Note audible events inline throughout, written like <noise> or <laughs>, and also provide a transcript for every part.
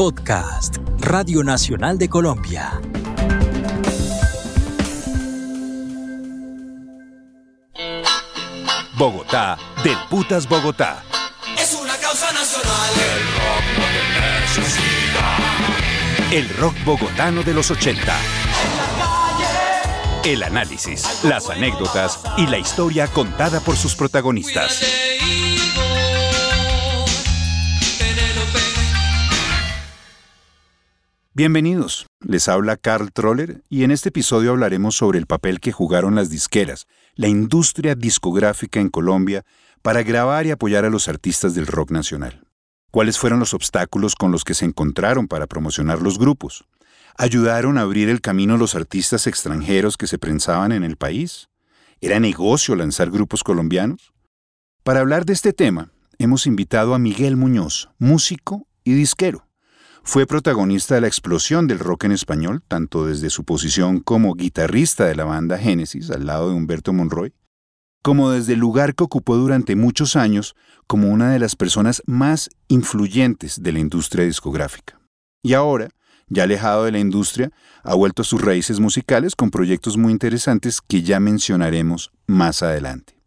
Podcast, Radio Nacional de Colombia. Bogotá, del Putas Bogotá. Es una causa nacional. El rock bogotano de los 80. El análisis, las anécdotas y la historia contada por sus protagonistas. Bienvenidos, les habla Carl Troller y en este episodio hablaremos sobre el papel que jugaron las disqueras, la industria discográfica en Colombia, para grabar y apoyar a los artistas del rock nacional. ¿Cuáles fueron los obstáculos con los que se encontraron para promocionar los grupos? ¿Ayudaron a abrir el camino los artistas extranjeros que se prensaban en el país? ¿Era negocio lanzar grupos colombianos? Para hablar de este tema, hemos invitado a Miguel Muñoz, músico y disquero. Fue protagonista de la explosión del rock en español, tanto desde su posición como guitarrista de la banda Génesis, al lado de Humberto Monroy, como desde el lugar que ocupó durante muchos años como una de las personas más influyentes de la industria discográfica. Y ahora, ya alejado de la industria, ha vuelto a sus raíces musicales con proyectos muy interesantes que ya mencionaremos más adelante.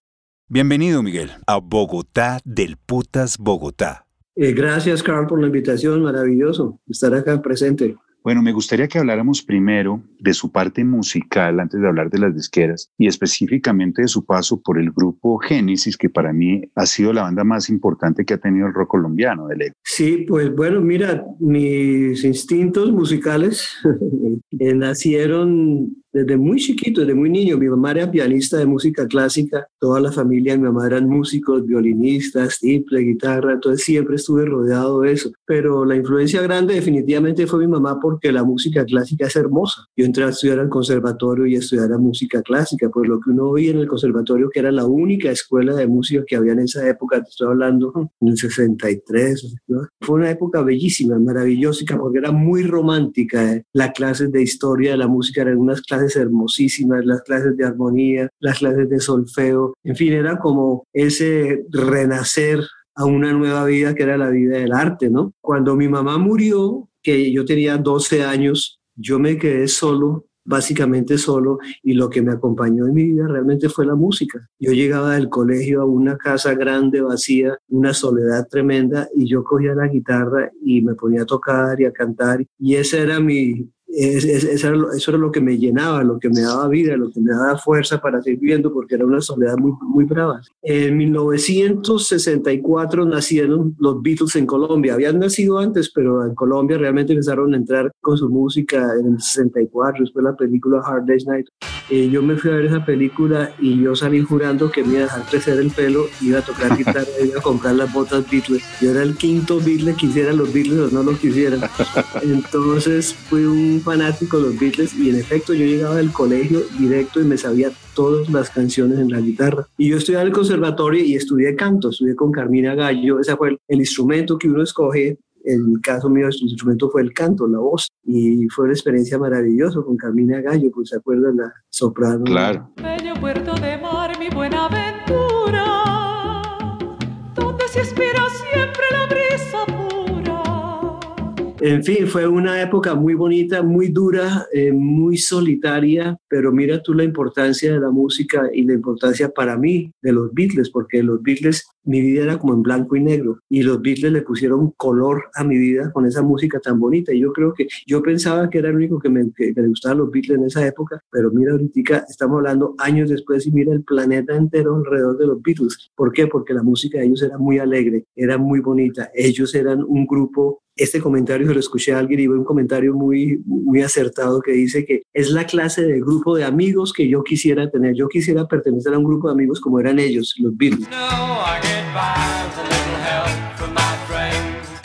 Bienvenido, Miguel, a Bogotá del Putas Bogotá. Eh, gracias, Carl, por la invitación. Maravilloso estar acá presente. Bueno, me gustaría que habláramos primero de su parte musical antes de hablar de las disqueras y específicamente de su paso por el grupo Génesis, que para mí ha sido la banda más importante que ha tenido el rock colombiano de lejos. Sí, pues bueno, mira, mis instintos musicales <laughs> eh, nacieron desde muy chiquito, desde muy niño. Mi mamá era pianista de música clásica, toda la familia de mi mamá eran músicos, violinistas, tiple, guitarra, entonces siempre estuve rodeado de eso. Pero la influencia grande definitivamente fue mi mamá porque la música clásica es hermosa. Yo entré a estudiar al conservatorio y a estudiar música clásica, pues lo que uno oía en el conservatorio, que era la única escuela de música que había en esa época, te estoy hablando en el 63, ¿no? fue una época bellísima, maravillosa, porque era muy romántica. ¿eh? Las clases de historia de la música eran unas clases hermosísimas, las clases de armonía, las clases de solfeo, en fin, era como ese renacer a una nueva vida que era la vida del arte, ¿no? Cuando mi mamá murió, que yo tenía 12 años, yo me quedé solo, básicamente solo, y lo que me acompañó en mi vida realmente fue la música. Yo llegaba del colegio a una casa grande, vacía, una soledad tremenda, y yo cogía la guitarra y me ponía a tocar y a cantar, y ese era mi... es- es- eso era, lo, eso era lo que me llenaba, lo que me daba vida, lo que me daba fuerza para seguir viviendo, porque era una soledad muy, muy brava. En 1964 nacieron los Beatles en Colombia. Habían nacido antes, pero en Colombia realmente empezaron a entrar con su música en el 64, después la película Hard Day's Night. Eh, yo me fui a ver esa película y yo salí jurando que me iba a dejar crecer el pelo, iba a tocar guitarra, iba a comprar las botas Beatles. Yo era el quinto Beatle, quisieran los Beatles o no los quisieran. Entonces fui un fanático de los Beatles y en efecto yo llegaba del colegio directo y me sabía todas las canciones en la guitarra. Y yo estudié en el conservatorio y estudié canto, estudié con Carmina Gallo, ese fue el, el instrumento que uno escoge. En el caso mío, el instrumento fue el canto, la voz, y fue una experiencia maravillosa con Carmina Gallo, pues se acuerdan la soprano. Bello puerto de mar, mi buena aventura, donde se espera siempre la. En fin, fue una época muy bonita, muy dura, eh, muy solitaria, pero mira tú la importancia de la música y la importancia para mí de los Beatles, porque los Beatles, mi vida era como en blanco y negro, y los Beatles le pusieron color a mi vida con esa música tan bonita. Y yo creo que yo pensaba que era el único que me, que, gustaban los Beatles en esa época, pero mira ahorita estamos hablando años después y mira el planeta entero alrededor de los Beatles. ¿Por qué? Porque la música de ellos era muy alegre, era muy bonita. Ellos eran un grupo este comentario se lo escuché a alguien y fue un comentario muy, muy acertado que dice que es la clase de grupo de amigos que yo quisiera tener. Yo quisiera pertenecer a un grupo de amigos como eran ellos, los Beatles. No,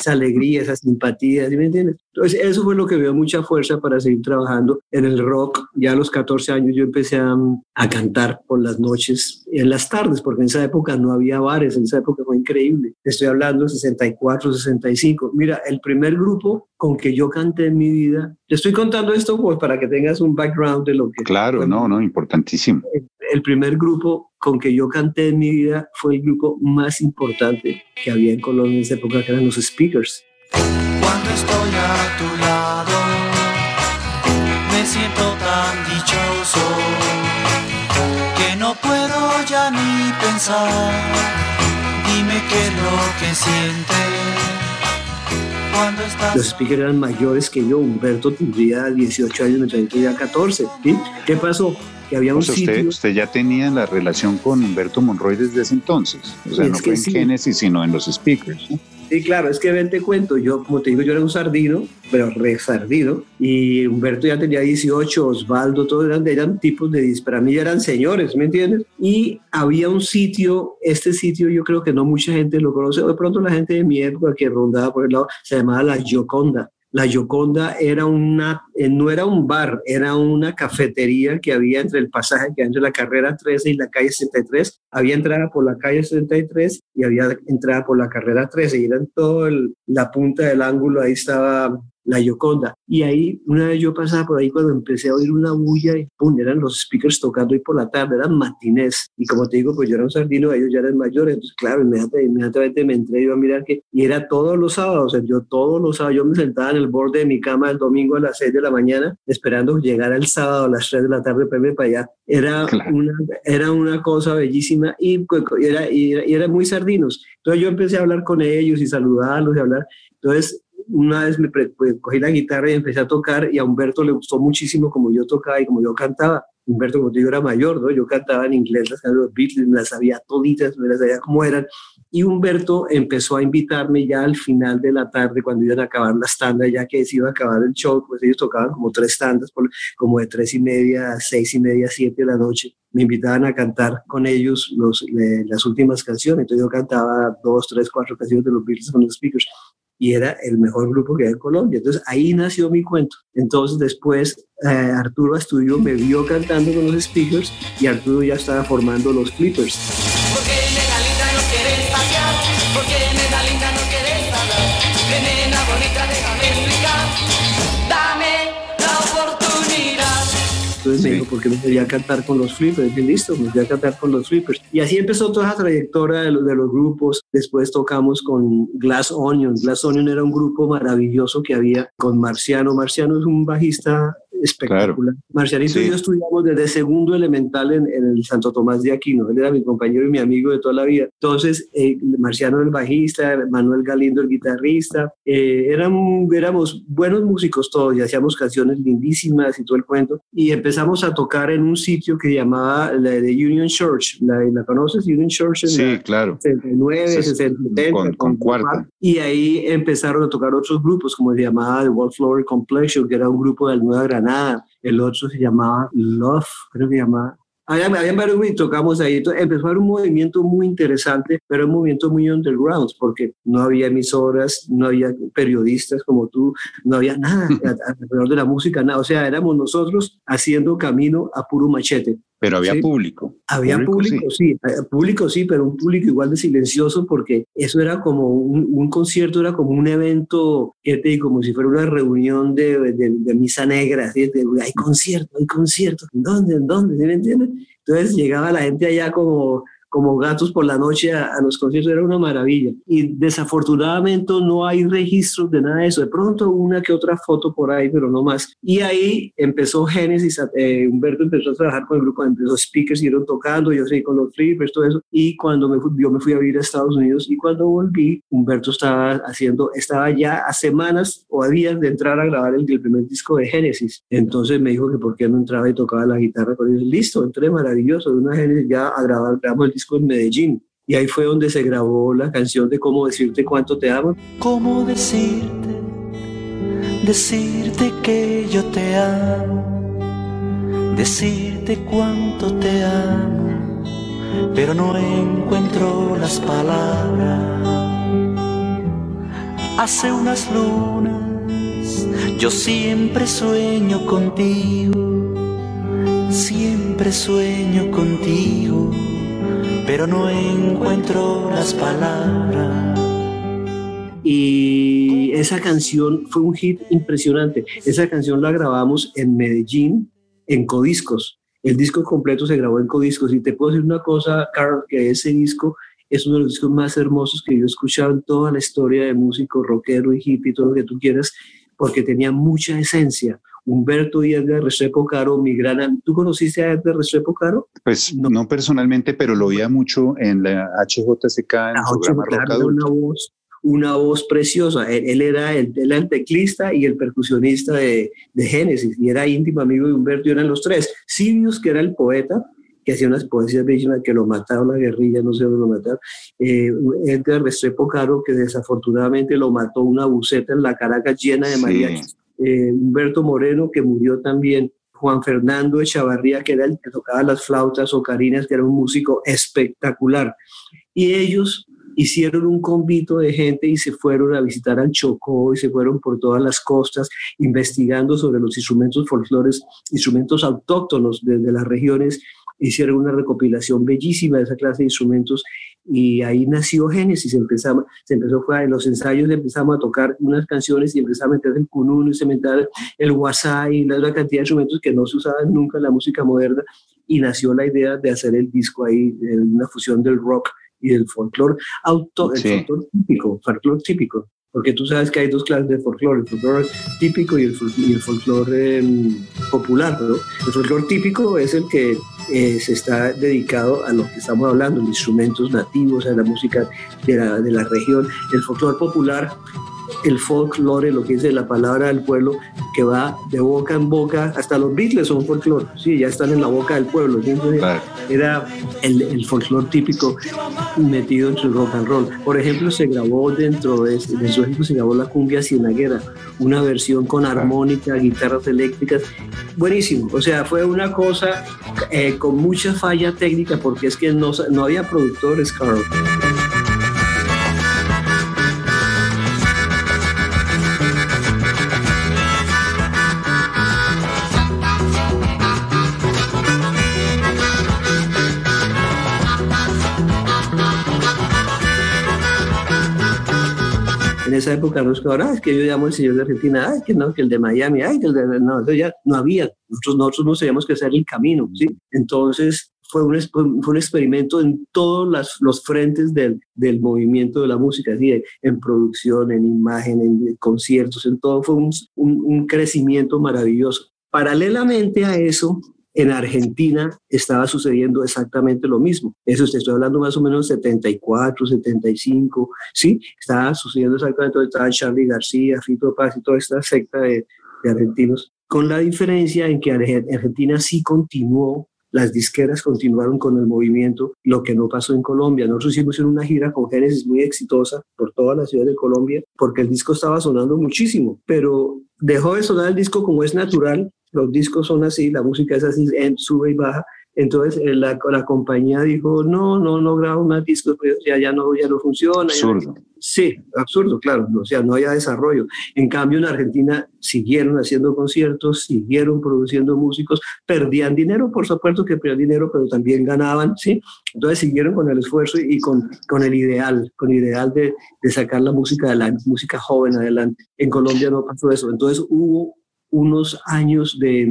Esa alegría, esa simpatía, ¿sí me entiendes? Entonces, eso fue lo que me dio mucha fuerza para seguir trabajando en el rock. Ya a los 14 años yo empecé a, a cantar por las noches, en las tardes, porque en esa época no había bares, en esa época fue increíble. Estoy hablando de 64, 65. Mira, el primer grupo con que yo canté en mi vida, te estoy contando esto pues para que tengas un background de lo que... Claro, no, no, importantísimo. El primer grupo con que yo canté en mi vida fue el grupo más importante que había en Colombia en esa época, que eran los Speakers. Cuando estoy a tu lado, me siento tan dichoso que no puedo ya ni pensar. Dime qué es lo que sientes. Los speakers eran mayores que yo. Humberto tendría 18 años, mientras yo tenía 14. ¿sí? ¿Qué pasó? Que había un O sea, usted, sitio. usted ya tenía la relación con Humberto Monroy desde ese entonces. O sea, Es no fue en sí. Genesis, sino en los speakers. Sí, claro, es que ven, te cuento, yo, como te digo, yo era un sardino, pero re sardino, y Humberto ya tenía 18, Osvaldo, todos eran, eran tipos de, para mí eran señores, ¿me entiendes? Y había un sitio, este sitio yo creo que no mucha gente lo conoce, de pronto la gente de mi época que rondaba por el lado, se llamaba La Gioconda. La Gioconda era una, eh, no era un bar, era una cafetería que había entre el pasaje que entre la carrera 13 y la calle 63. Había entrada por la calle 63 y había entrada por la carrera 13 y eran todo el- la punta del ángulo, ahí estaba la Gioconda. Y ahí, una vez yo pasaba por ahí cuando empecé a oír una bulla y pum, eran los speakers tocando ahí por la tarde, eran matinés. Y como te digo, pues yo era un sardino, ellos ya eran mayores, entonces claro, inmediatamente, inmediatamente me entré yo a mirar que, y era todos los sábados, o sea, yo todos los sábados, yo me sentaba en el borde de mi cama el domingo a las 6 de la mañana, esperando llegar el sábado a las 3 de la tarde para irme para allá. Era, Claro. una, era una cosa bellísima y, pues, y era, y, era, y eran muy sardinos. Entonces yo empecé a hablar con ellos y saludarlos y hablar. Entonces, una vez me pues, cogí la guitarra y empecé a tocar y a Humberto le gustó muchísimo como yo tocaba y como yo cantaba. Humberto, como te digo, era mayor, ¿no? Yo cantaba en inglés las canciones de Beatles, me las sabía toditas, me las sabía cómo eran. Y Humberto empezó a invitarme ya al final de la tarde, cuando iban a acabar las tandas, ya que se iba a acabar el show, pues ellos tocaban como tres tandas, como de tres y media seis y media, siete de la noche. Me invitaban a cantar con ellos los, le- las últimas canciones. Entonces yo cantaba dos, tres, cuatro canciones de los Beatles con los speakers y era el mejor grupo que había en Colombia. Entonces ahí nació mi cuento. Entonces después eh, Arturo Astudillo me vio cantando con los speakers y Arturo ya estaba formando los Clippers. Entonces me Sí. dijo, ¿por qué no quería cantar con los Flippers? Y listo, me fui a cantar con los Flippers. Y así empezó toda esa trayectoria de los, de los grupos. Después tocamos con Glass Onion. Glass Onion era un grupo maravilloso que había con Marciano. Marciano es un bajista espectacular. Marcianito y Sí. yo estudiamos desde segundo elemental en, en el Santo Tomás de Aquino. Él era mi compañero y mi amigo de toda la vida. Entonces, eh, Marciano el bajista, Manuel Galindo el guitarrista. eh, eran, éramos buenos músicos todos y hacíamos canciones lindísimas y todo el cuento. Y empezamos a tocar en un sitio que llamaba la de Union Church. ¿La, la conoces? Union Church en Sí, la claro. 69, Sí, 60, con- con cuarta. Y ahí empezaron a tocar otros grupos, como se llamaba The Wallflower Complexion, que era un grupo de Nueva Granada. El otro se llamaba Love, creo que llamaba. Había, había varios y tocamos ahí. Entonces, empezó a haber un movimiento muy interesante, pero un movimiento muy underground, porque no había emisoras, no había periodistas como tú, no había nada <laughs> alrededor de la música, nada. O sea, éramos nosotros haciendo camino a puro machete. Pero había Sí. público. Había público, sí. eh, público sí, pero un público igual de silencioso porque eso era como un, un concierto, era como un evento, te digo, como si fuera una reunión de, de, de misa negra, ¿sí? De, hay concierto, hay concierto, ¿en dónde? ¿En dónde? ¿Sí me entiendes? Entonces llegaba la gente allá como, como gatos por la noche a, a los conciertos, era una maravilla. Y desafortunadamente no hay registros de nada de eso. De pronto una que otra foto por ahí, pero no más. Y ahí empezó Génesis, eh, Humberto empezó a trabajar con el grupo, empezó speakers, siguieron tocando, yo seguí con los flippers, todo eso. Y cuando me yo me fui a vivir a Estados Unidos y cuando volví, Humberto estaba haciendo, estaba ya a semanas o a días de entrar a grabar el, el primer disco de Génesis. Entonces me dijo que por qué no entraba y tocaba la guitarra con ellos. Listo, entré maravilloso, de una Génesis ya a grabar, grabamos el disco en Medellín. Y ahí fue donde se grabó la canción de cómo decirte cuánto te amo. ¿Cómo decirte? Decirte que yo te amo, decirte cuánto te amo, pero no encuentro las palabras. Hace unas lunas yo siempre sueño contigo, siempre sueño contigo, pero no encuentro las palabras. Y esa canción fue un hit impresionante. Esa canción la grabamos en Medellín, en Codiscos. El disco completo se grabó en Codiscos. Y te puedo decir una cosa, Carl, que ese disco es uno de los discos más hermosos que yo he escuchado en toda la historia de músico, rockero y hippie, todo lo que tú quieras, porque tenía mucha esencia. Humberto y Edgar Restrepo Caro, mi gran... ¿Tú conociste a Edgar Restrepo Caro? Pues no, personalmente, pero lo oía mucho en la HJCK, en el programa Rock Adulto. Una voz, una voz preciosa. Él, era el, él era el teclista y el percusionista de, de Génesis y era íntimo amigo de Humberto y eran los tres. Sirius, que era el poeta, que hacía unas poesías bellísimas, que lo mataron la guerrilla, no sé dónde lo mataron. Eh, Edgar Restrepo Caro, que desafortunadamente lo mató una buceta en la Caracas llena de Sí. Eh, Humberto Moreno, que murió también. Juan Fernando Echavarría, que era el que tocaba las flautas o carinas, que era un músico espectacular. Y ellos hicieron un convito de gente y se fueron a visitar al Chocó y se fueron por todas las costas investigando sobre los instrumentos folclores, instrumentos autóctonos de, de las regiones. Hicieron una recopilación bellísima de esa clase de instrumentos y ahí nació Génesis. Empezamos, se empezó fue en los ensayos, empezamos a tocar unas canciones y empezamos a meter el cununo y se meter el guasá y la, la cantidad de instrumentos que no se usaban nunca en la música moderna y nació la idea de hacer el disco ahí, una fusión del rock y del folclore auto, el Sí. folclore típico, folclore típico, porque tú sabes que hay dos clases de folclore, el folclore típico y el, y el folclore em, popular, ¿no? El folclore típico es el que eh, se está dedicado a lo que estamos hablando, los instrumentos nativos, a la música de la, de la región. El folclore popular, el folklore, lo que dice la palabra del pueblo, que va de boca en boca, hasta los Beatles son folclore, sí, ya están en la boca del pueblo. ¿sí? Entonces, Claro. era el, el folclore típico metido entre el rock and roll. Por ejemplo, se grabó dentro de, de su disco, se grabó la cumbia cienaguera, una versión con armónica, guitarras eléctricas, buenísimo. O sea, fue una cosa eh, con mucha falla técnica porque es que no, no había productores, Carl. Esa época no es que ahora, "Ah, es que yo llamo el señor de Argentina, ay, que no, que el de Miami, ay, que el de... No, entonces ya no había, nosotros, nosotros no sabíamos que hacer el camino, ¿sí? Entonces fue un, fue un experimento en todos las, los frentes del, del movimiento de la música, ¿sí? en producción, en imagen, en conciertos, en todo, fue un, un, un crecimiento maravilloso. Paralelamente a eso, en Argentina estaba sucediendo exactamente lo mismo. Eso te estoy hablando más o menos 74, 75, ¿sí? Estaba sucediendo exactamente, estaba Charlie García, Fito Paz y toda esta secta de, de argentinos, con la diferencia en que Arge- Argentina sí continuó las disqueras continuaron con el movimiento, lo que no pasó en Colombia. Nosotros hicimos una gira con Génesis muy exitosa por toda la ciudad de Colombia, porque el disco estaba sonando muchísimo, pero dejó de sonar el disco como es natural. Los discos son así, la música es así, en, sube y baja. Entonces eh, la, la compañía dijo, no, no, no grabo más discos, pues, ya, ya, no, ya no funciona. ya Absurdo. Sí, absurdo, claro, o sea, no había desarrollo. En cambio, en Argentina siguieron haciendo conciertos, siguieron produciendo músicos, perdían dinero, por supuesto que perdían dinero, pero también ganaban, ¿sí? Entonces siguieron con el esfuerzo y con, con el ideal, con el ideal de, de sacar la música adelante, música joven adelante. En Colombia no pasó eso. Entonces hubo unos años de,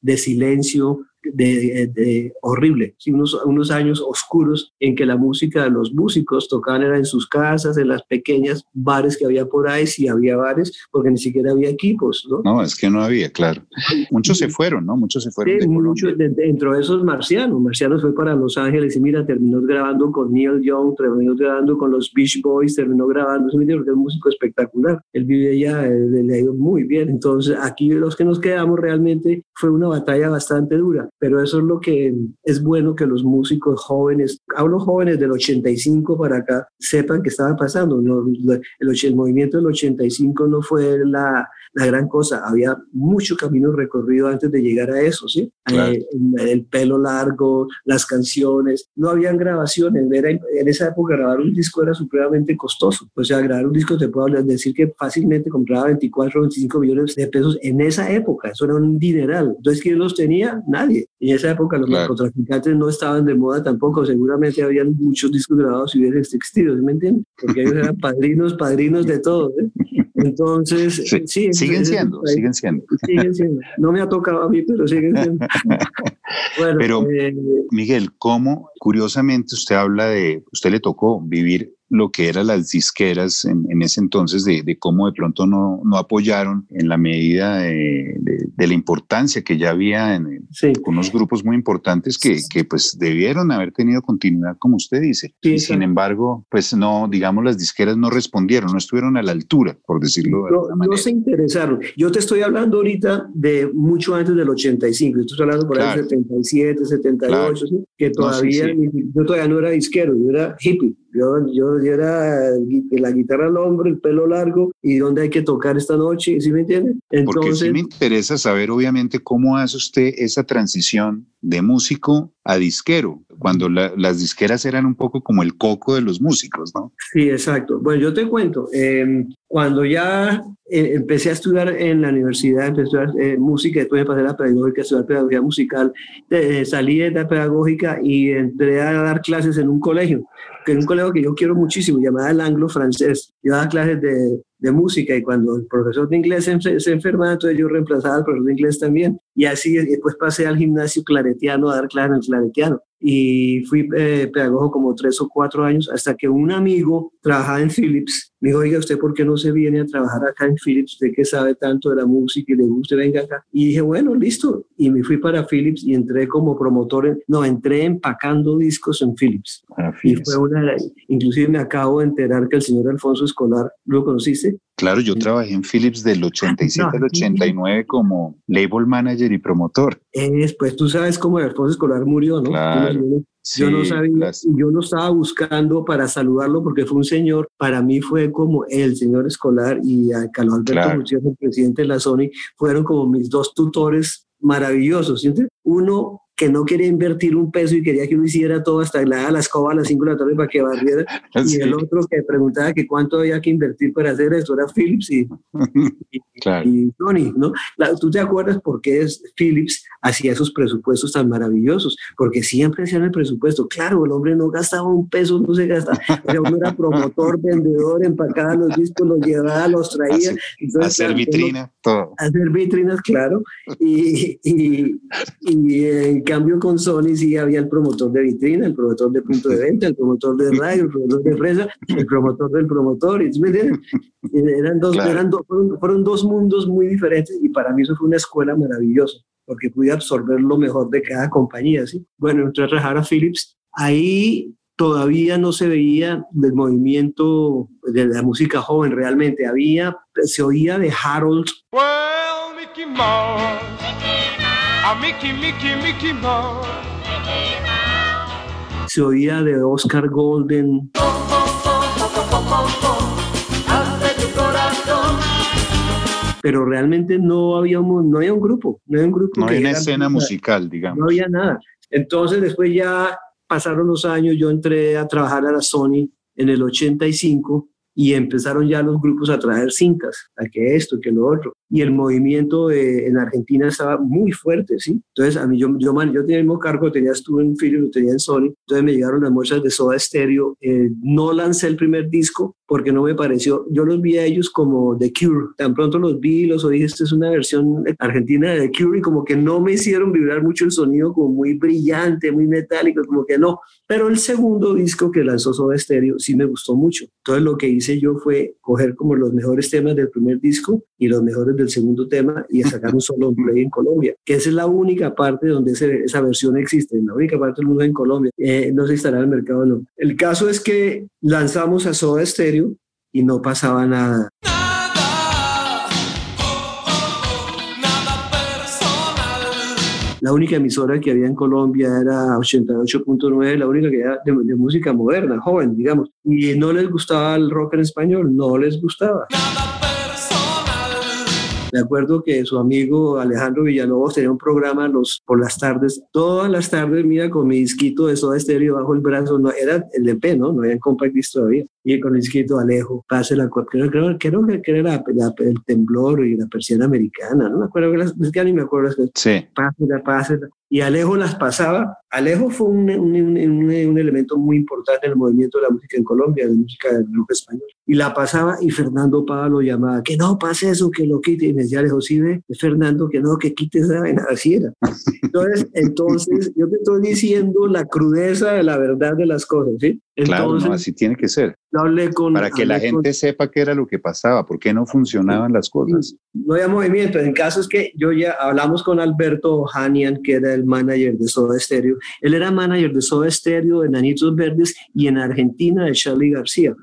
de silencio, de, de horrible, ¿sí? unos, unos años oscuros en que la música de los músicos tocaban era en sus casas, en las pequeñas bares que había por ahí, si había bares, porque ni siquiera había equipos, ¿no? No, es que no había, claro. Muchos se fueron, ¿no? Muchos se fueron Sí, de mucho, de- dentro de esos marcianos, marcianos fue para Los Ángeles y mira, terminó grabando con Neil Young, terminó grabando con los Beach Boys, terminó grabando, ¿sí porque es un músico espectacular, él vive allá, le ha ido muy bien, entonces aquí los que nos quedamos realmente fue una batalla bastante dura, pero eso es lo que es bueno que los músicos jóvenes, hablo jóvenes del 85 para acá, sepan que estaba pasando, no, el, el movimiento del 85 no fue la, la gran cosa, había mucho camino recorrido antes de llegar a eso, ¿sí? Claro. Eh, el pelo largo, las canciones, no habían grabaciones, era, en esa época grabar un disco era supremamente costoso, o sea, grabar un disco te puedo decir que fácilmente compraba 24 o 25 millones de pesos en esa época, eso era un dineral, entonces ¿quién los tenía? Nadie, en esa época los Claro. narcotraficantes no estaban de moda tampoco, seguramente habían muchos discos grabados y hubiesen existido, ¿sí ¿me entiendes? Porque ellos eran <laughs> padrinos, padrinos de todo, ¿eh? Entonces, Sí, sí, siguen ese siendo, país- siguen siendo. <laughs> siguen siendo. No me ha tocado a mí, pero siguen siendo. <laughs> Bueno, Pero- eh, Miguel, ¿cómo, curiosamente, usted habla de, usted le tocó vivir lo que eran las disqueras en, en ese entonces, de, de cómo de pronto no, no apoyaron en la medida de, de- de la importancia que ya había en, sí, unos grupos muy importantes que, que pues debieron haber tenido continuidad, como usted dice. Sí, y sin embargo, pues no, digamos, las disqueras no respondieron, no estuvieron a la altura, por decirlo de no, alguna no manera. se interesaron. Yo te estoy hablando ahorita de mucho antes del 85. Estoy hablando por ahí Claro. del 77, 78, ¿sí? que todavía, sí, yo todavía no era disquero, yo era hippie. Yo, yo, yo era la guitarra al hombro, el pelo largo y dónde hay que tocar esta noche, ¿sí me entiendes? Porque sí me interesa saber, obviamente, cómo hace usted esa transición de músico a disquero, cuando la- las disqueras eran un poco como el coco de los músicos, ¿no? Sí, exacto. Bueno, yo te cuento, eh, cuando ya eh, empecé a estudiar en la universidad, empecé a estudiar eh, música, después me pasé a la pedagógica, a estudiar pedagogía musical, eh, salí de la pedagógica y entré a dar clases en un colegio, que es un colegio que yo quiero muchísimo, llamado el Anglo Francés. Yo daba clases de, de música y cuando el profesor de inglés se, se enfermaba, entonces yo reemplazaba al profesor de inglés también. Y así después pasé al gimnasio claretiano a dar clases en el claretiano y fui eh, pedagogo como tres o cuatro años hasta que un amigo trabajaba en Philips me dijo, oiga, ¿usted por qué no se viene a trabajar acá en Philips? Usted que sabe tanto de la música y le gusta, venga acá. Y dije, bueno, listo. Y me fui para Philips y entré como promotor, en- no, entré empacando discos en Philips. Ah, Y fue una, inclusive me acabo de enterar que el señor Alfonso Escolar, ¿lo conociste? Claro, yo trabajé en Philips del 87 al No. 89 como label manager y promotor. Es, pues tú sabes cómo Alfonso Escolar murió, ¿no? Claro. Yo no- yo no Sí, sabía, las- yo no estaba buscando para saludarlo porque fue un señor, para mí fue como el señor escolar y a Carlos Alberto Claro. El presidente de la Sony, fueron como mis dos tutores maravillosos. ¿sientes? Uno que no quería invertir un peso y quería que uno hiciera todo hasta daba la escoba a las 5 de la tarde para que barriera, <laughs> y Sí, el otro que preguntaba que cuánto había que invertir para hacer eso era Philips <laughs> y, claro. y Sony, ¿no? La- ¿Tú te acuerdas por qué es Philips hacía esos presupuestos tan maravillosos? Porque siempre hacían el presupuesto. Claro, el hombre no gastaba un peso, no se gastaba. O sea, uno era promotor, <laughs> vendedor, empacaba los discos, los llevaba, los traía. Hacer- Entonces, Hacer claro, uno- vitrina, todo. hacer vitrinas, claro. Y, y, y en cambio con Sony sí había el promotor de vitrina, el promotor de punto de venta, el promotor de radio, el promotor de fresa, el promotor del promotor. ¿y tú me? Eran dos, Claro. eran dos, fueron, fueron dos mundos muy diferentes y para mí eso fue una escuela maravillosa porque pude absorber lo mejor de cada compañía. ¿sí? Bueno, entré a trabajar a Philips. Ahí todavía no se veía del movimiento de la música joven realmente. Había, se oía de Harold Well, Mickey Mouse. A Mickey, Mickey, Mickey Mouse. se oía de Oscar Golden, pero realmente no había un, no había un grupo, no había un grupo. No hay una escena "Mira, musical, digamos. No había nada. Entonces después ya pasaron los años, yo entré a trabajar a la Sony en el 85 y empezaron ya los grupos a traer cintas, a que esto, que lo otro. Y el movimiento eh, en Argentina estaba muy fuerte, ¿sí? Entonces a mí, yo, yo, man- yo tenía el mismo cargo, tenías tú en Philips, lo tenía en Sony, entonces me llegaron las muestras de Soda Stereo. Eh, no lancé el primer disco porque no me pareció, yo los vi a ellos como The Cure, tan pronto los vi, los oí, esta es una versión argentina de The Cure y como que no me hicieron vibrar mucho el sonido, como muy brillante, muy metálico, como que no. Pero el segundo disco que lanzó Soda Stereo sí me gustó mucho. Entonces lo que hice yo fue coger como los mejores temas del primer disco y los mejores del segundo tema y a sacar un <laughs> solo play en Colombia, que esa es la única parte donde ese- esa versión existe, la única parte del mundo en Colombia. Eh, no sé si estará en el mercado no. El caso es que lanzamos a Soda Stereo y no pasaba nada. La única emisora que había en Colombia era 88.9, la única que era de, de música moderna, joven, digamos. Y no les gustaba el rock en español, no les gustaba. Me acuerdo que su amigo Alejandro Villalobos tenía un programa los, por las tardes, todas las tardes, mira, con mi disquito de soda estéreo bajo el brazo, no, era el EP, ¿no? No había compact disc todavía. Y con el escrito Alejo, pase la creo, creo, creo que era el temblor y la persiana americana, no me acuerdo, es que ni me acuerdo, sí. pásela, pásela. Y Alejo las pasaba. Alejo fue un, un, un, un, elemento muy importante en el movimiento de la música en Colombia, de música del grupo español. Y la pasaba y Fernando Pablo llamaba, que no pase eso, que lo quite. Y me decía Alejo, sí ve, Fernando, que no, que quite esa vaina, así era. Entonces, entonces, yo te estoy diciendo la crudeza de la verdad de las cosas, ¿sí? Claro, no, así tiene que ser. Hablé con, Para que la gente sepa qué era lo que pasaba, por qué no funcionaban las cosas. No había movimiento. En caso es que yo ya hablamos con Alberto Hanian, que era el manager de Soda Stereo. Él era manager de Soda Stereo, de Nanitos Verdes y en Argentina de Charlie García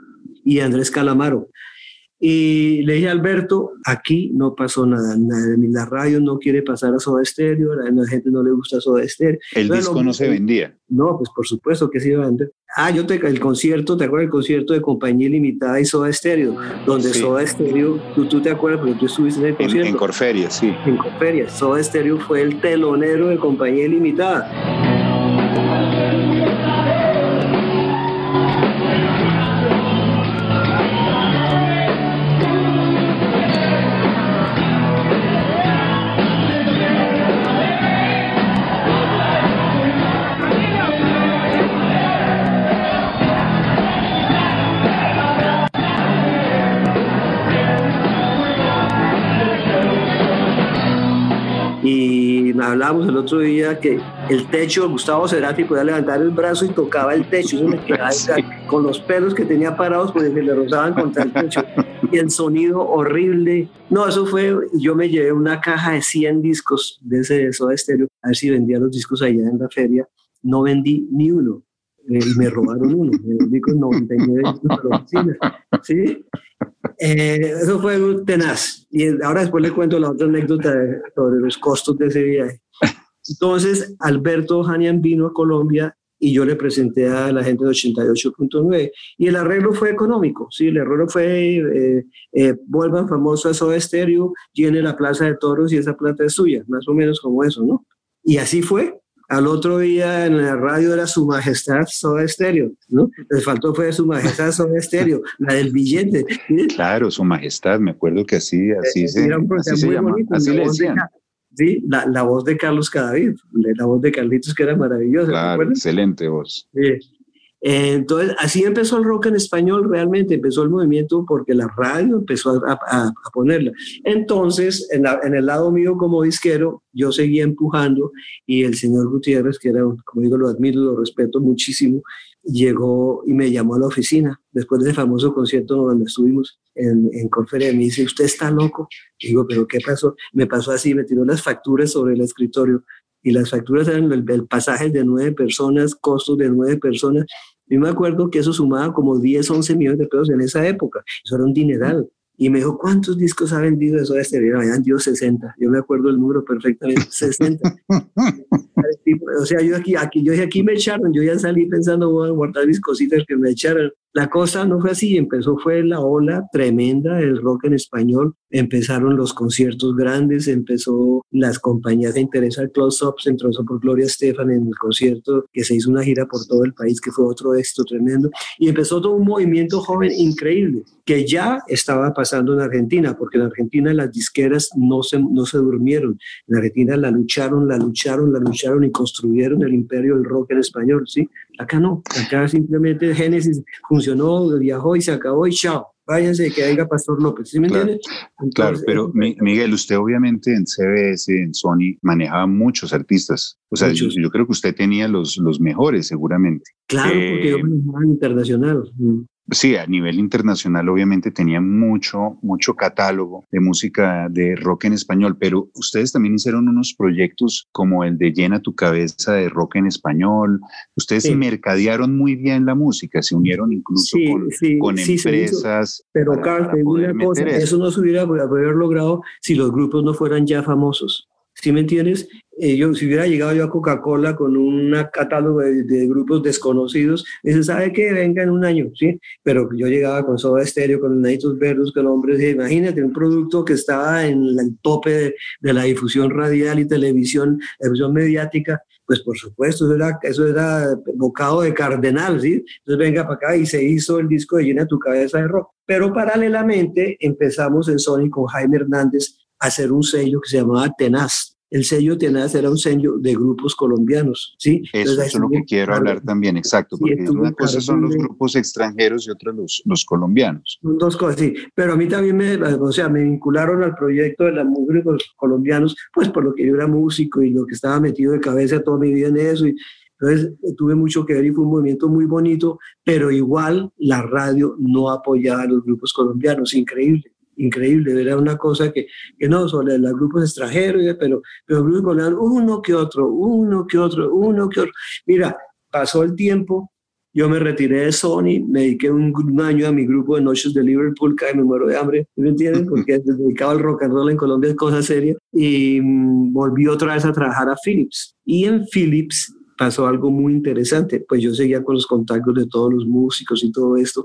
y Andrés Calamaro. Y le dije a Alberto, aquí no pasó nada, nada, la radio no quiere pasar a Soda Stereo, a la gente no le gusta Soda Stereo. El disco no se vendía. No, pues por supuesto que se iba a vender. Ah, yo te, el concierto, ¿te acuerdas del concierto de Compañía Limitada y Soda Stereo? Donde Soda Stereo, tú, tú, te acuerdas porque tú estuviste en el concierto. En, en Corferia, sí. En Corferia, Soda Stereo fue el telonero de Compañía Limitada. Y hablábamos el otro día que el techo, Gustavo Cerati podía levantar el brazo y tocaba el techo, eso me quedaba <laughs> con los pelos que tenía parados porque se le rozaban contra el techo. Y el sonido horrible. No, eso fue, yo me llevé una caja de 100 discos de ese Soda Stereo, a ver si vendía los discos allá en la feria. No vendí ni uno. Eh, y me robaron uno, me vendí con 99 discos la oficina. ¿Sí? Eh, eso fue tenaz. Y ahora después le cuento la otra anécdota sobre los costos de ese viaje. Entonces, Alberto Hanian vino a Colombia y yo le presenté a la gente de 88.9 y el arreglo fue económico, sí, el arreglo fue eh, eh, vuelvan famoso a Soda Stereo, llene la plaza de toros y esa plata es suya, más o menos como eso, ¿no? Y así fue, al otro día en la radio era Su Majestad Soda Estéreo, ¿no? Les faltó fue Su Majestad Soda Estéreo, <laughs> la del billete. Claro, Su Majestad, me acuerdo que así, así se, así se llama, así le decían. Sí, la, la, voz de Carlos Cadavid, la voz de Carlitos que era maravillosa. Claro, excelente voz. Sí. Entonces, así empezó el rock en español realmente, empezó el movimiento porque la radio empezó a, a, a ponerla. Entonces, en, la, en, el lado mío como disquero, yo seguía empujando y el señor Gutiérrez, que era, como digo, lo admiro, lo respeto muchísimo, llegó y me llamó a la oficina después de ese famoso concierto donde estuvimos en, en conferencia. Me dice, ¿usted está loco? Y digo, ¿pero qué pasó? Me pasó así, me tiró las facturas sobre el escritorio y las facturas eran el, el pasaje de nueve personas, costos de nueve personas. Yo me acuerdo que eso sumaba como 10, 11 millones de pesos en esa época. Eso era un dineral. Y me dijo, ¿cuántos discos ha vendido eso de este? Habían vendido 60. Yo me acuerdo el número perfectamente, <laughs> 60. o sea, yo aquí, aquí, yo aquí me echaron. Yo ya salí pensando, voy a guardar mis cositas que me echaron. La cosa no fue así, empezó, fue la ola tremenda del rock en español. Empezaron los conciertos grandes, empezó las compañías de interés al close-up, se entró por Gloria Estefan en el concierto que se hizo una gira por todo el país, que fue otro éxito tremendo. Y empezó todo un movimiento joven increíble, que ya estaba pasando en Argentina, porque en Argentina las disqueras no se, no se durmieron. En Argentina la lucharon, la lucharon, la lucharon y construyeron el imperio del rock en español, ¿sí? Acá no, acá simplemente Génesis funcionó, viajó y se acabó y chao. Váyanse, que venga Pastor López, ¿sí me claro, entiende? claro, pero Miguel, usted obviamente en CBS, en Sony, manejaba muchos artistas. O sea, yo, yo, creo que usted tenía los, los mejores, seguramente. Claro, eh, porque yo manejaba internacional. Sí, a nivel internacional obviamente tenía mucho, mucho catálogo de música de rock en español, pero ustedes también hicieron unos proyectos como el de Llena tu cabeza de rock en español. Ustedes sí. mercadearon muy bien la música, se unieron incluso sí, con, sí, con empresas. Pero Carl, una cosa, eso. eso no se hubiera haber logrado si los grupos no fueran ya famosos. ¿Sí me entiendes? Eh, yo, si hubiera llegado yo a Coca-Cola con un catálogo de, de, grupos desconocidos, dice, ¿sabe qué? Venga en un año, ¿sí? Pero yo llegaba con Soda Stereo, con Naitos Verdes, con hombres, y imagínate, un producto que estaba en el tope de, de, la difusión radial y televisión, televisión mediática, Pues por supuesto, eso era, eso era bocado de cardenal, ¿sí? Entonces venga para acá y se hizo el disco de Llena tu cabeza de rock. Pero paralelamente empezamos en Sony con Jaime Hernández a hacer un sello que se llamaba Tenaz el sello Tenaz era un sello de grupos colombianos, ¿sí? Eso es lo que quiero hablar también, exacto, porque una cosa son los grupos extranjeros y otra los, los colombianos. Dos cosas, sí, pero a mí también me, o sea, me vincularon al proyecto de los músicos colombianos, pues por lo que yo era músico y lo que estaba metido de cabeza toda mi vida en eso, y entonces tuve mucho que ver y fue un movimiento muy bonito, pero igual la radio no apoyaba a los grupos colombianos, increíble increíble, era una cosa que, que no, sobre los grupos extranjeros, pero, pero los grupos colombianos, uno que otro, uno que otro, uno que otro. Mira, pasó el tiempo, yo me retiré de Sony, me dediqué un, año a mi grupo de Noches de Liverpool, que me muero de hambre, ¿me entienden? Porque dedicado al rock and roll en Colombia es cosa seria, y mm, volví otra vez a trabajar a Philips. Y en Philips pasó algo muy interesante, pues yo seguía con los contactos de todos los músicos y todo esto,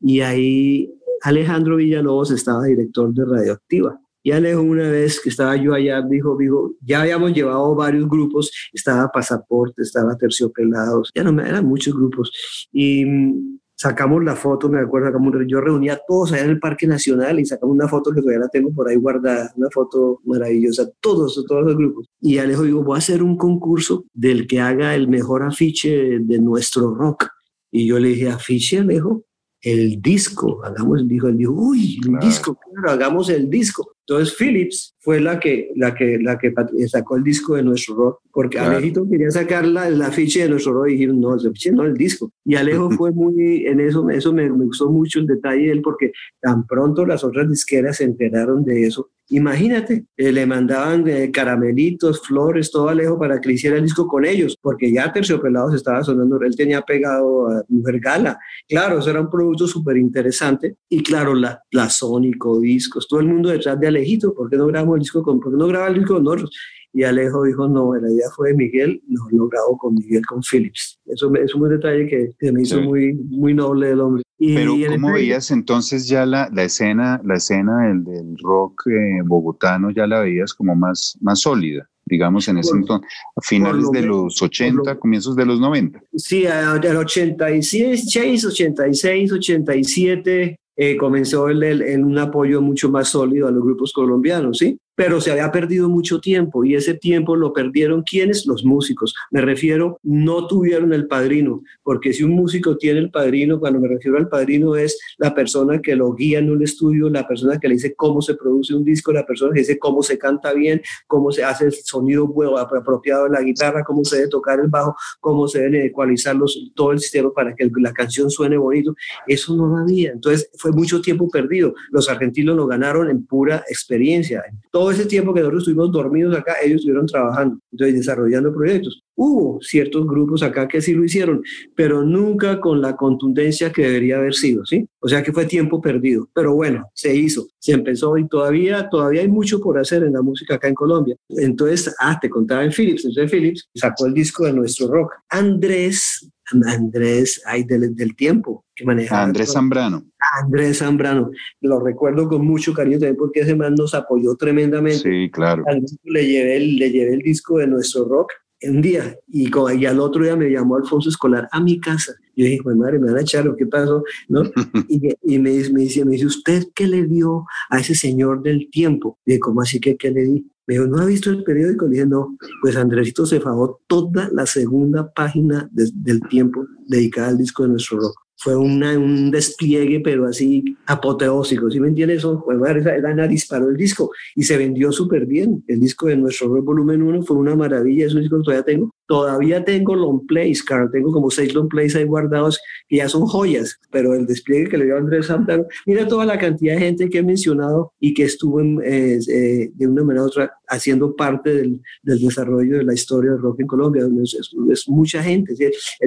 y ahí Alejandro Villalobos estaba director de Radioactiva. Y Alejo una vez que estaba yo allá, dijo, dijo, ya habíamos llevado varios grupos, estaba Pasaporte, estaba Terciopelados, ya no me eran muchos grupos. Y mm, sacamos la foto, me acuerdo, yo reunía a todos allá en el Parque Nacional y sacamos una foto que todavía la tengo por ahí guardada, una foto maravillosa, todos, todos los grupos. Y Alejo dijo, voy a hacer un concurso del que haga el mejor afiche de nuestro rock. Y yo le dije, afiche, Alejo, el disco, hagamos, dijo, él dijo, uy, el disco, claro, hagamos el disco. Entonces Philips fue la que, la que, la que sacó el disco de nuestro rock, porque Alejito quería sacar la, la ficha de nuestro rock y dijeron, no, no, el disco. Y Alejo <laughs> fue muy, en eso, eso me, me, gustó mucho el detalle de él, porque tan pronto las otras disqueras se enteraron de eso. Imagínate, eh, le mandaban eh, caramelitos, flores, todo Alejo para que hiciera el disco con ellos, porque ya Terciopelados estaba sonando, él tenía pegado a Mujer Gala. Claro, eso era un producto súper interesante. Y claro, la, la Sónico, discos, todo el mundo detrás de Alejito, ¿por qué no grabamos el disco con, por no graba el disco con nosotros? Y Alejo dijo, no, la idea fue de Miguel, no lo grabo con Miguel, con Philips. Eso es un detalle que, me hizo muy, muy noble el hombre. Y, Pero ¿cómo veías entonces ya la, la, escena, la escena del, del rock eh, bogotano, ya la veías como más, más sólida? digamos, en ese entonces, a finales de los 80, comienzos de los 90. Sí, del 86, 86, 87, eh, comenzó el, el, un apoyo mucho más sólido a los grupos colombianos, ¿sí? Pero se había perdido mucho tiempo y ese tiempo lo perdieron quienes? Los músicos. Me refiero, no tuvieron el padrino, porque si un músico tiene el padrino, cuando me refiero al padrino es la persona que lo guía en un estudio, la persona que le dice cómo se produce un disco, la persona que dice cómo se canta bien, cómo se hace el sonido apropiado de la guitarra, cómo se debe tocar el bajo, cómo se debe ecualizar los, todo el sistema para que la canción suene bonito. Eso no había. Entonces fue mucho tiempo perdido. Los argentinos lo ganaron en pura experiencia. Todo todo ese tiempo que nosotros estuvimos dormidos acá, ellos estuvieron trabajando, desarrollando proyectos. Hubo ciertos grupos acá que sí lo hicieron, pero nunca con la contundencia que debería haber sido, ¿sí? O sea que fue tiempo perdido, pero bueno, se hizo, se empezó y todavía, todavía hay mucho por hacer en la música acá en Colombia. Entonces, ah, te contaba en Philips, entonces Philips sacó el disco de nuestro rock. Andrés Andrés, ay, del, del tiempo que manejaba. Andrés Zambrano. Andrés Zambrano. Lo recuerdo con mucho cariño también porque ese man nos apoyó tremendamente. Sí, claro. Le llevé, el, le llevé el disco de nuestro rock un día y, y, al otro día me llamó Alfonso Escolar a mi casa. Yo dije, madre, me van a echar, ¿qué pasó? ¿No? <laughs> y, y me, me, dice, me dice, ¿usted qué le dio a ese señor del tiempo? Y ¿cómo así que qué le di? Me dijo, ¿no ha visto el periódico? Le dije, no. Pues Andresito se fajó toda la segunda página del tiempo dedicada al disco de nuestro rock fue un despliegue, pero así apoteósico, ¿sí me entiendes? Eso, pues, Ana disparó el disco y se vendió súper bien. El disco de nuestro volumen 1 fue una maravilla, es un disco que todavía tengo. Todavía tengo long plays, claro, tengo como seis long plays ahí guardados que ya son joyas, pero el despliegue que le dio Andrés Santana, mira toda la cantidad de gente que he mencionado y que estuvo eh, eh, de una manera u otra haciendo parte del, del, desarrollo de la historia del rock en Colombia. Es, mucha gente,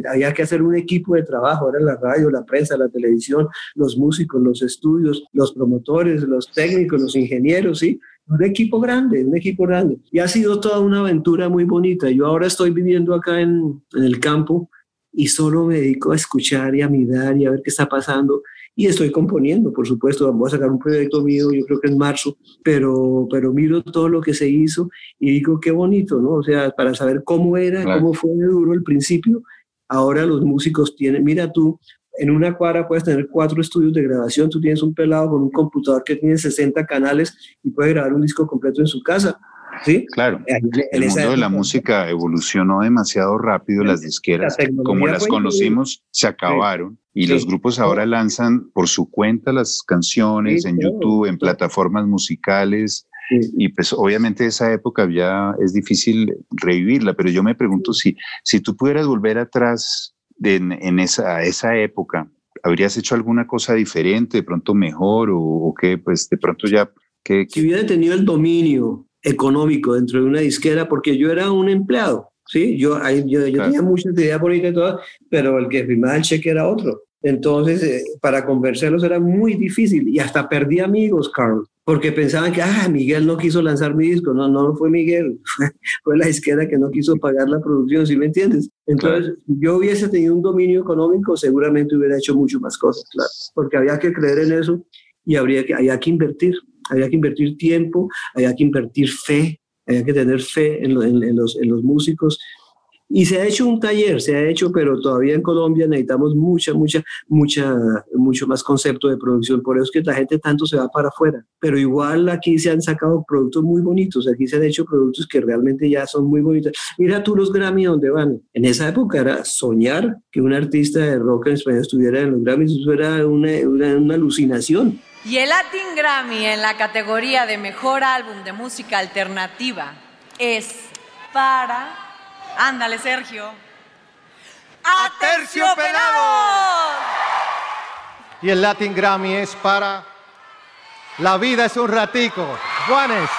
había que hacer un equipo de trabajo, ahora la radio la prensa, la televisión, los músicos, los estudios, los promotores, los técnicos, los ingenieros, ¿sí? Un equipo grande, un equipo grande. Y ha sido toda una aventura muy bonita. Yo ahora estoy viviendo acá en, en el campo y solo me dedico a escuchar y a mirar y a ver qué está pasando y estoy componiendo, por supuesto, vamos a sacar un proyecto mío, yo creo que en marzo, pero, pero miro todo lo que se hizo y digo, qué bonito, ¿no? O sea, para saber cómo era, cómo fue de duro el principio, ahora los músicos tienen, mira tú, en una cuadra puedes tener cuatro estudios de grabación, tú tienes un pelado con un computador que tiene 60 canales y puede grabar un disco completo en su casa. ¿Sí? Claro. El mundo de la música evolucionó demasiado rápido, las disqueras, como las conocimos, se acabaron y los grupos ahora lanzan por su cuenta las canciones en YouTube, en plataformas musicales. Y pues obviamente esa época ya es difícil revivirla, pero yo me pregunto si, si tú pudieras volver atrás en, esa, esa época, ¿habrías hecho alguna cosa diferente, de pronto mejor o, o qué? Pues de pronto ya... Que, Si hubiera tenido el dominio económico dentro de una disquera, porque yo era un empleado, ¿sí? Yo, yo, tenía muchas ideas políticas y todo, pero el que firmaba el cheque era otro. Entonces, eh, para convencerlos era muy difícil y hasta perdí amigos, Carl, porque pensaban que, ah, Miguel no quiso lanzar mi disco. No, no fue Miguel, <laughs> fue la izquierda que no quiso pagar la producción, ¿sí me entiendes? Entonces, yo hubiese tenido un dominio económico, seguramente hubiera hecho mucho más cosas, claro, porque había que creer en eso y habría que, había que invertir, había que invertir tiempo, había que invertir fe, había que tener fe en, los, en los músicos y se ha hecho un taller, se ha hecho, pero todavía en Colombia necesitamos mucha, mucha, mucha, mucho más concepto de producción. Por eso es que la gente tanto se va para afuera. Pero igual aquí se han sacado productos muy bonitos. Aquí se han hecho productos que realmente ya son muy bonitos. Mira tú los Grammy donde van. En esa época era soñar que un artista de rock en español estuviera en los Grammys. Eso era una, una alucinación. Y el Latin Grammy en la categoría de Mejor Álbum de Música Alternativa es para Ándale, Sergio. ¡A Pelado! Y el Latin Grammy es para La vida es un ratico. Juanes.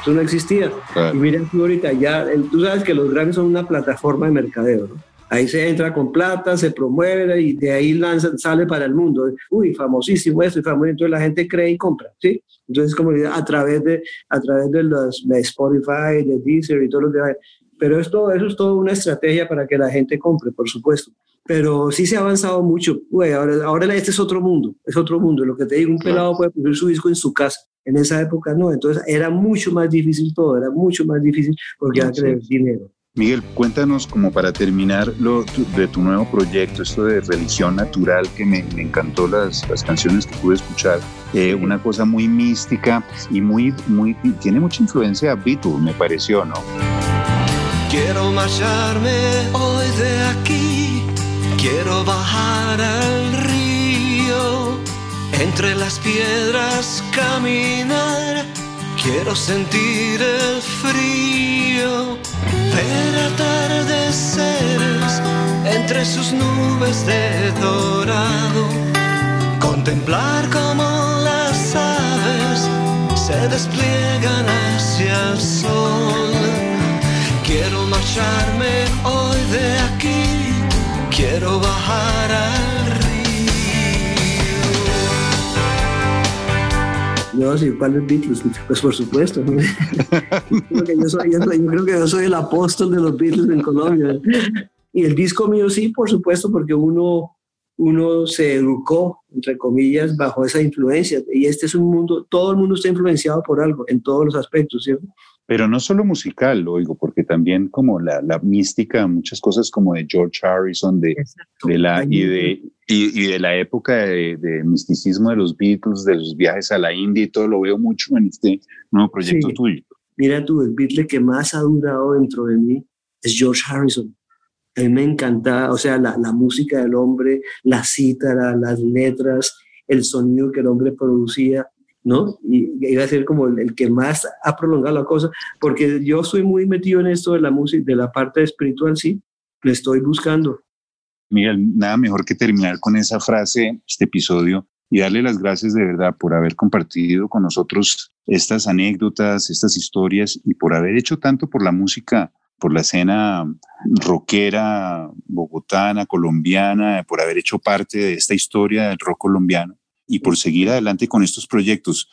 Eso no existía. Y miren tú ahorita, ya, tú sabes que los Grammys son una plataforma de mercadeo, ¿no? Ahí se entra con plata, se promueve y de ahí lanza, sale para el mundo. Uy, famosísimo esto y famosísimo. Entonces la gente cree y compra, ¿sí? Entonces, como a través de, a través de, los, de Spotify, de Deezer y todo lo que pero esto, eso es toda una estrategia para que la gente compre, por supuesto. Pero sí se ha avanzado mucho. ahora, ahora este es otro mundo, es otro mundo. Lo que te digo, un pelado puede poner su disco en su casa. En esa época no, entonces era mucho más difícil todo, era mucho más difícil porque hay que dinero. Miguel, cuéntanos como para terminar lo, de tu nuevo proyecto, esto de religión natural, que me, me encantó las, las, canciones que pude escuchar, eh, una cosa muy mística y muy, muy, tiene mucha influencia a Beatles, me pareció, ¿no? Quiero marcharme hoy de aquí, quiero bajar al río, entre las piedras caminar, quiero sentir el frío, ver atardeceres entre sus nubes de dorado, contemplar como las aves se despliegan hacia el sol. Quiero marcharme hoy de aquí, quiero bajar al No, si ¿cuáles Beatles? Pues por supuesto. <laughs> yo, creo que yo, soy, yo creo que yo soy el apóstol de los Beatles en Colombia. Y el disco mío sí, por supuesto, porque uno, uno se educó, entre comillas, bajo esa influencia. Y este es un mundo, todo el mundo está influenciado por algo, en todos los aspectos, ¿cierto? Pero no solo musical, lo oigo, porque también como la, la mística, muchas cosas como de George Harrison, de, de la, y, de, y, de la época de, misticismo de los Beatles, de los viajes a la India y todo, lo veo mucho en este nuevo proyecto tuyo. Mira tú, el Beatle que más ha durado dentro de mí es George Harrison. A mí me encanta, o sea, la, la música del hombre, la cítara, las letras, el sonido que el hombre producía ¿no? Y iba a ser como el, que más ha prolongado la cosa, porque yo soy muy metido en esto de la música, de la parte espiritual, sí, le estoy buscando. Miguel, nada mejor que terminar con esa frase, este episodio, y darle las gracias de verdad por haber compartido con nosotros estas anécdotas, estas historias, y por haber hecho tanto por la música, por la escena rockera bogotana, colombiana, por haber hecho parte de esta historia del rock colombiano y por seguir adelante con estos proyectos.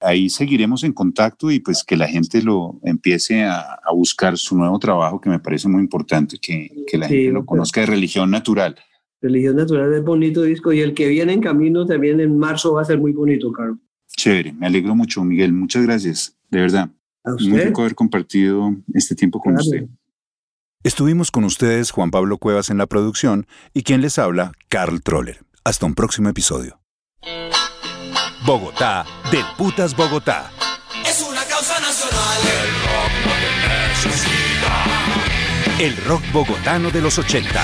Ahí seguiremos en contacto y pues que la gente lo empiece a, buscar su nuevo trabajo, que me parece muy importante que, que la gente lo conozca de religión natural. Religión Natural es bonito disco y el que viene en camino también en marzo va a ser muy bonito, Carlos. Chévere, me alegro mucho, Miguel. Muchas gracias, de verdad. A Muy usted. rico haber compartido este tiempo con Claro. usted. Estuvimos con ustedes, Juan Pablo Cuevas, en la producción y quien les habla, Carl Troller. Hasta un próximo episodio. Bogotá, del Putas Bogotá. Es una causa nacional. El rock bogotano de los 80.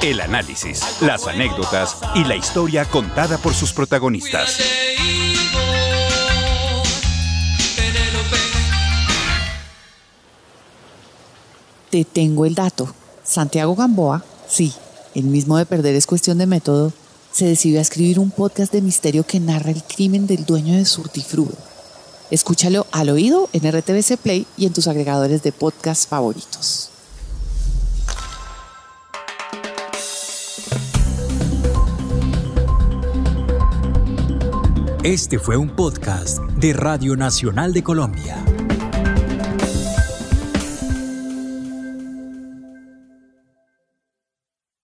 El análisis, las anécdotas y la historia contada por sus protagonistas. Te tengo el dato. Santiago Gamboa, sí, el mismo de perder es cuestión de método, se decidió a escribir un podcast de misterio que narra el crimen del dueño de Surtifrudo. Escúchalo al oído en RTBC Play y en tus agregadores de podcast favoritos. Este fue un podcast de Radio Nacional de Colombia.